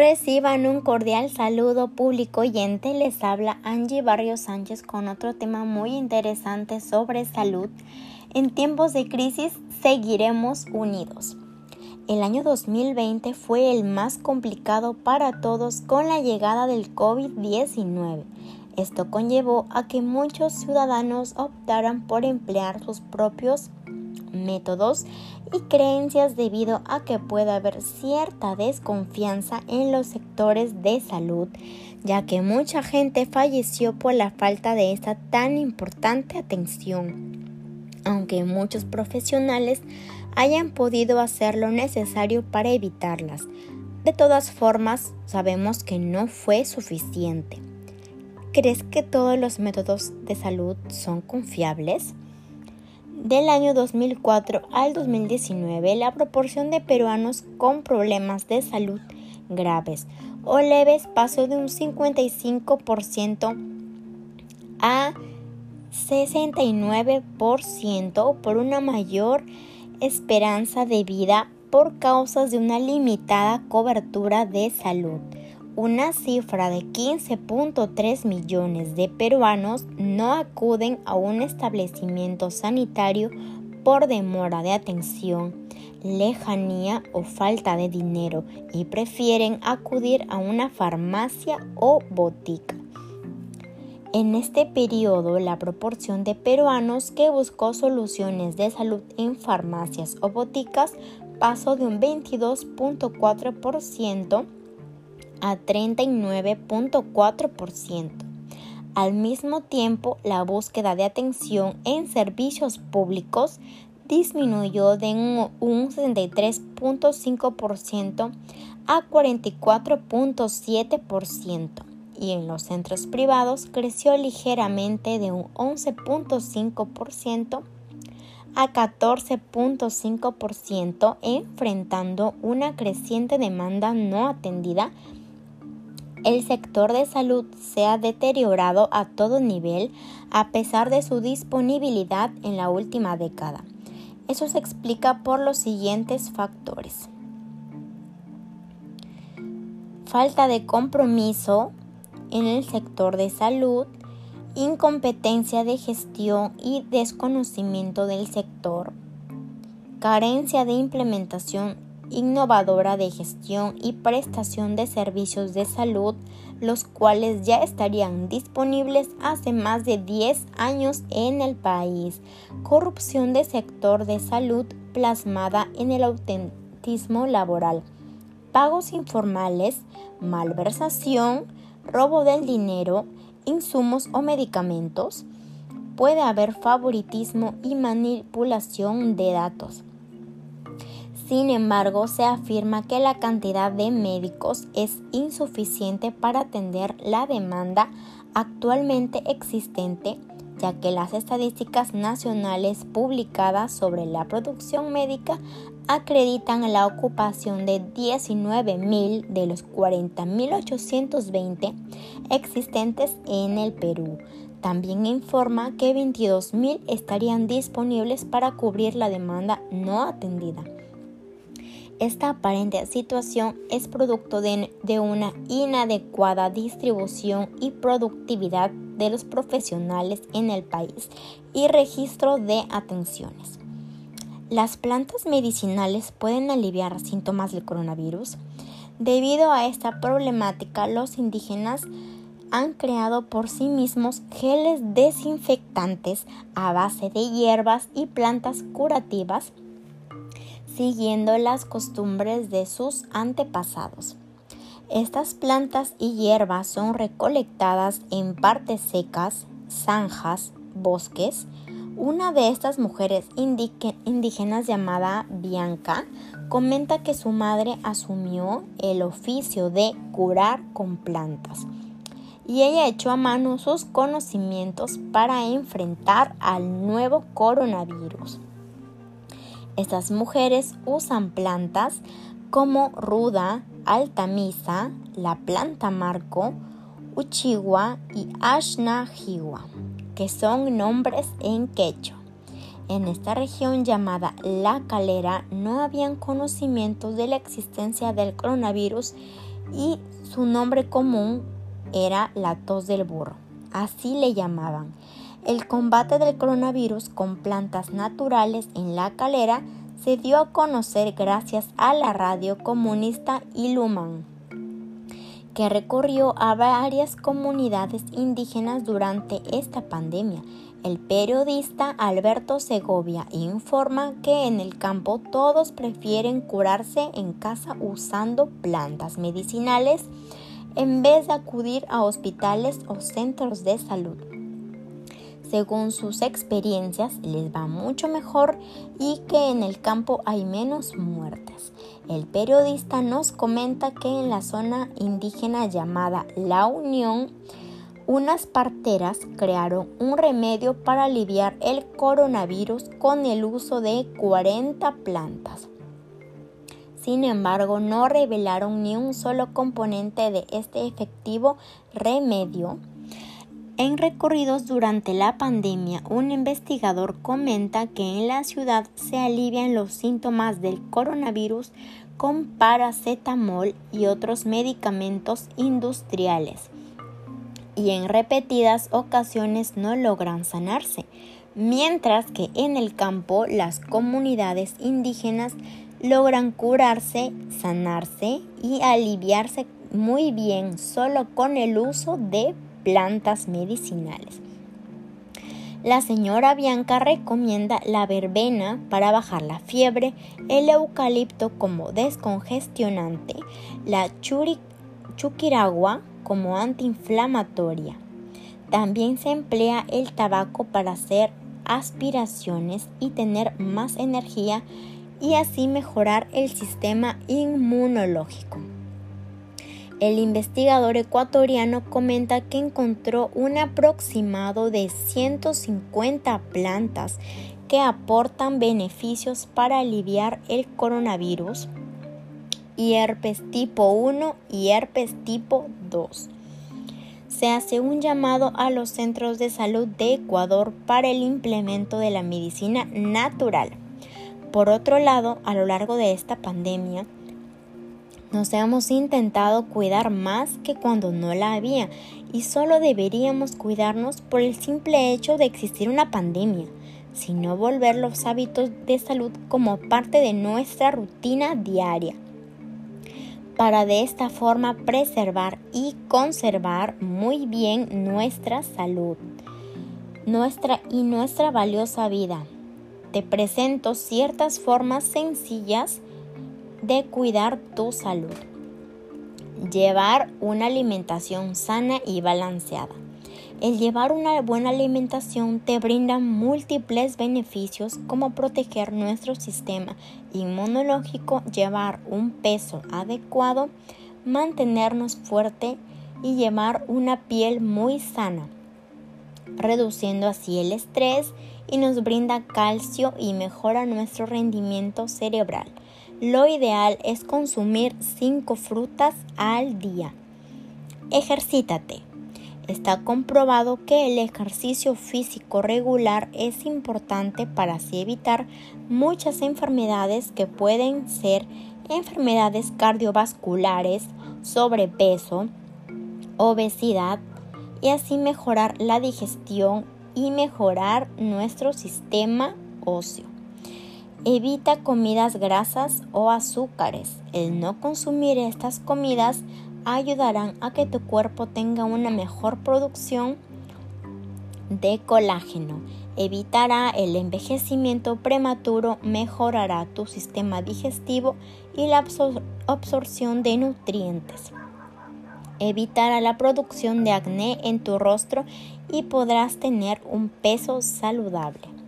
Reciban un cordial saludo público oyente. Les habla Angie Barrio Sánchez con otro tema muy interesante sobre salud. En tiempos de crisis seguiremos unidos. El año 2020 fue el más complicado para todos con la llegada del COVID-19. Esto conllevó a que muchos ciudadanos optaran por emplear sus propios métodos y creencias debido a que puede haber cierta desconfianza en los sectores de salud, ya que mucha gente falleció por la falta de esta tan importante atención, aunque muchos profesionales hayan podido hacer lo necesario para evitarlas. De todas formas, sabemos que no fue suficiente. ¿Crees que todos los métodos de salud son confiables? Del año 2004 al 2019, la proporción de peruanos con problemas de salud graves o leves pasó de un 55% a 69% por una mayor esperanza de vida por causas de una limitada cobertura de salud una cifra de 15.3 millones de peruanos no acuden a un establecimiento sanitario por demora de atención, lejanía o falta de dinero y prefieren acudir a una farmacia o botica. En este periodo, la proporción de peruanos que buscó soluciones de salud en farmacias o boticas pasó de un 22.4% a 39.4%. Al mismo tiempo, la búsqueda de atención en servicios públicos disminuyó de un 63.5% a 44.7% y en los centros privados creció ligeramente de un 11.5% a 14.5%, enfrentando una creciente demanda no atendida el sector de salud se ha deteriorado a todo nivel a pesar de su disponibilidad en la última década. Eso se explica por los siguientes factores. Falta de compromiso en el sector de salud, incompetencia de gestión y desconocimiento del sector, carencia de implementación innovadora de gestión y prestación de servicios de salud, los cuales ya estarían disponibles hace más de 10 años en el país. Corrupción de sector de salud plasmada en el autentismo laboral. Pagos informales, malversación, robo del dinero, insumos o medicamentos. Puede haber favoritismo y manipulación de datos sin embargo, se afirma que la cantidad de médicos es insuficiente para atender la demanda actualmente existente, ya que las estadísticas nacionales publicadas sobre la producción médica acreditan la ocupación de 19.000 de los 40.820 existentes en el Perú. También informa que 22.000 estarían disponibles para cubrir la demanda no atendida. Esta aparente situación es producto de, una inadecuada distribución y productividad de los profesionales en el país y registro de atenciones. Las plantas medicinales pueden aliviar síntomas del coronavirus. Debido a esta problemática, los indígenas han creado por sí mismos geles desinfectantes a base de hierbas y plantas curativas siguiendo las costumbres de sus antepasados. Estas plantas y hierbas son recolectadas en partes secas, zanjas, bosques. Una de estas mujeres indígenas llamada Bianca comenta que su madre asumió el oficio de curar con plantas y ella echó a mano sus conocimientos para enfrentar al nuevo coronavirus. Estas mujeres usan plantas como ruda, altamisa, la planta marco, uchiwa y ashnajiwa, que son nombres en quechua. En esta región llamada La Calera no habían conocimientos de la existencia del coronavirus y su nombre común era la tos del burro. Así le llamaban. El combate del coronavirus con plantas naturales en la calera se dio a conocer gracias a la radio comunista Iluman, que recorrió a varias comunidades indígenas durante esta pandemia. El periodista Alberto Segovia informa que en el campo todos prefieren curarse en casa usando plantas medicinales en vez de acudir a hospitales o centros de salud según sus experiencias, les va mucho mejor y que en el campo hay menos muertes. El periodista nos comenta que en la zona indígena llamada La Unión, unas parteras crearon un remedio para aliviar el coronavirus con el uso de 40 plantas. Sin embargo, no revelaron ni un solo componente de este efectivo remedio en recorridos durante la pandemia, un investigador comenta que en la ciudad se alivian los síntomas del coronavirus con paracetamol y otros medicamentos industriales y en repetidas ocasiones no logran sanarse, mientras que en el campo las comunidades indígenas logran curarse, sanarse y aliviarse muy bien solo con el uso de plantas medicinales. La señora Bianca recomienda la verbena para bajar la fiebre, el eucalipto como descongestionante, la chuquiragua como antiinflamatoria. También se emplea el tabaco para hacer aspiraciones y tener más energía y así mejorar el sistema inmunológico. El investigador ecuatoriano comenta que encontró un aproximado de 150 plantas que aportan beneficios para aliviar el coronavirus y herpes tipo 1 y herpes tipo 2. Se hace un llamado a los centros de salud de Ecuador para el implemento de la medicina natural. Por otro lado, a lo largo de esta pandemia, nos hemos intentado cuidar más que cuando no la había y solo deberíamos cuidarnos por el simple hecho de existir una pandemia, sino volver los hábitos de salud como parte de nuestra rutina diaria para de esta forma preservar y conservar muy bien nuestra salud nuestra y nuestra valiosa vida. Te presento ciertas formas sencillas de cuidar tu salud. Llevar una alimentación sana y balanceada. El llevar una buena alimentación te brinda múltiples beneficios como proteger nuestro sistema inmunológico, llevar un peso adecuado, mantenernos fuerte y llevar una piel muy sana, reduciendo así el estrés y nos brinda calcio y mejora nuestro rendimiento cerebral. Lo ideal es consumir 5 frutas al día. Ejercítate. Está comprobado que el ejercicio físico regular es importante para así evitar muchas enfermedades que pueden ser enfermedades cardiovasculares, sobrepeso, obesidad y así mejorar la digestión y mejorar nuestro sistema óseo. Evita comidas grasas o azúcares. El no consumir estas comidas ayudarán a que tu cuerpo tenga una mejor producción de colágeno. Evitará el envejecimiento prematuro, mejorará tu sistema digestivo y la absorción de nutrientes. Evitará la producción de acné en tu rostro y podrás tener un peso saludable.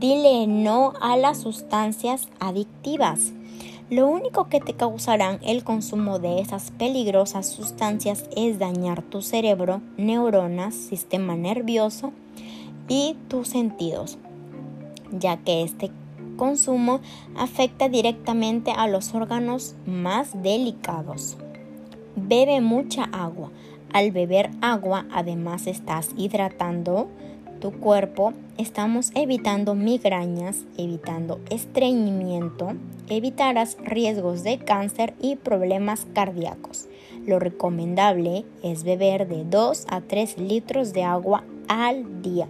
Dile no a las sustancias adictivas. Lo único que te causarán el consumo de esas peligrosas sustancias es dañar tu cerebro, neuronas, sistema nervioso y tus sentidos, ya que este consumo afecta directamente a los órganos más delicados. Bebe mucha agua. Al beber agua además estás hidratando tu cuerpo, estamos evitando migrañas, evitando estreñimiento, evitarás riesgos de cáncer y problemas cardíacos. Lo recomendable es beber de 2 a 3 litros de agua al día.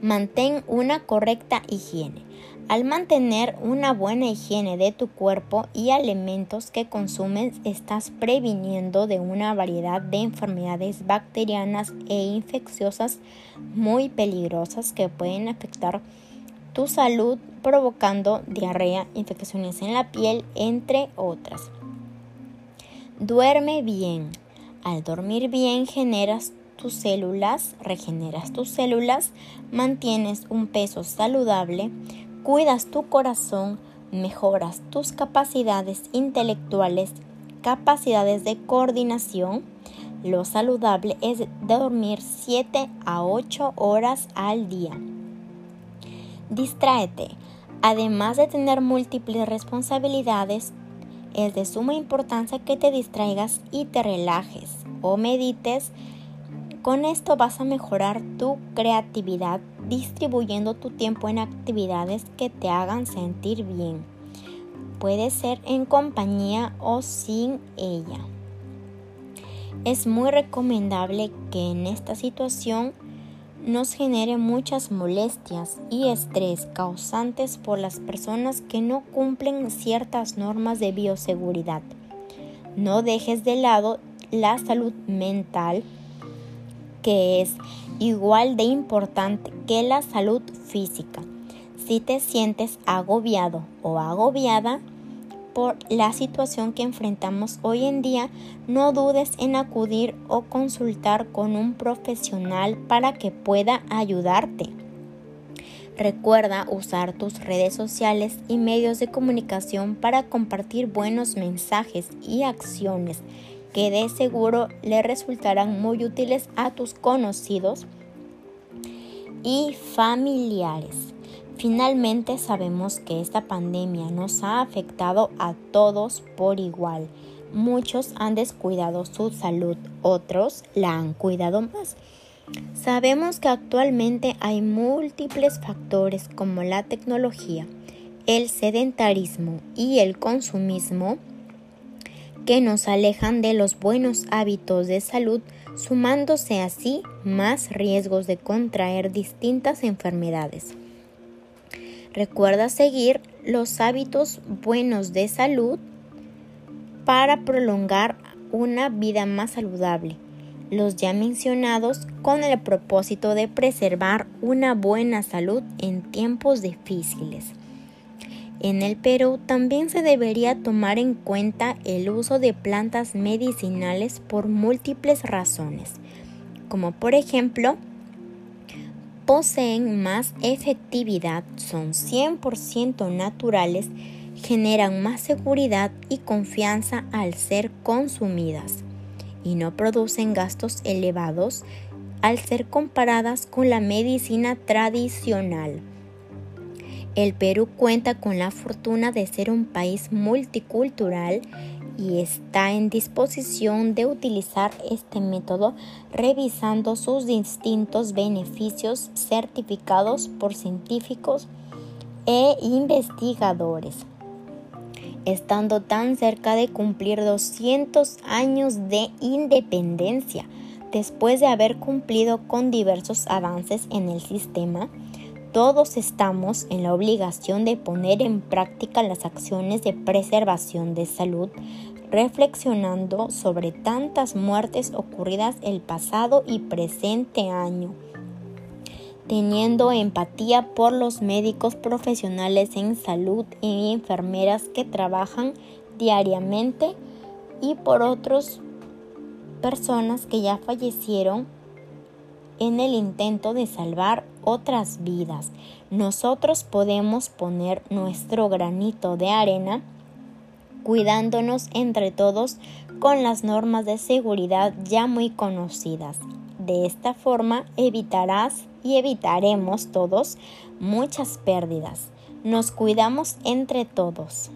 Mantén una correcta higiene. Al mantener una buena higiene de tu cuerpo y alimentos que consumes, estás previniendo de una variedad de enfermedades bacterianas e infecciosas muy peligrosas que pueden afectar tu salud provocando diarrea, infecciones en la piel, entre otras. Duerme bien. Al dormir bien generas tus células, regeneras tus células, mantienes un peso saludable, cuidas tu corazón, mejoras tus capacidades intelectuales, capacidades de coordinación. Lo saludable es dormir 7 a 8 horas al día. Distráete. Además de tener múltiples responsabilidades, es de suma importancia que te distraigas y te relajes o medites con esto vas a mejorar tu creatividad distribuyendo tu tiempo en actividades que te hagan sentir bien. Puede ser en compañía o sin ella. Es muy recomendable que en esta situación nos genere muchas molestias y estrés causantes por las personas que no cumplen ciertas normas de bioseguridad. No dejes de lado la salud mental que es igual de importante que la salud física. Si te sientes agobiado o agobiada por la situación que enfrentamos hoy en día, no dudes en acudir o consultar con un profesional para que pueda ayudarte. Recuerda usar tus redes sociales y medios de comunicación para compartir buenos mensajes y acciones que de seguro le resultarán muy útiles a tus conocidos y familiares. Finalmente sabemos que esta pandemia nos ha afectado a todos por igual. Muchos han descuidado su salud, otros la han cuidado más. Sabemos que actualmente hay múltiples factores como la tecnología, el sedentarismo y el consumismo que nos alejan de los buenos hábitos de salud, sumándose así más riesgos de contraer distintas enfermedades. Recuerda seguir los hábitos buenos de salud para prolongar una vida más saludable, los ya mencionados con el propósito de preservar una buena salud en tiempos difíciles. En el Perú también se debería tomar en cuenta el uso de plantas medicinales por múltiples razones, como por ejemplo, poseen más efectividad, son 100% naturales, generan más seguridad y confianza al ser consumidas y no producen gastos elevados al ser comparadas con la medicina tradicional. El Perú cuenta con la fortuna de ser un país multicultural y está en disposición de utilizar este método revisando sus distintos beneficios certificados por científicos e investigadores. Estando tan cerca de cumplir 200 años de independencia, después de haber cumplido con diversos avances en el sistema, todos estamos en la obligación de poner en práctica las acciones de preservación de salud, reflexionando sobre tantas muertes ocurridas el pasado y presente año, teniendo empatía por los médicos profesionales en salud y enfermeras que trabajan diariamente y por otras personas que ya fallecieron en el intento de salvar otras vidas. Nosotros podemos poner nuestro granito de arena cuidándonos entre todos con las normas de seguridad ya muy conocidas. De esta forma evitarás y evitaremos todos muchas pérdidas. Nos cuidamos entre todos.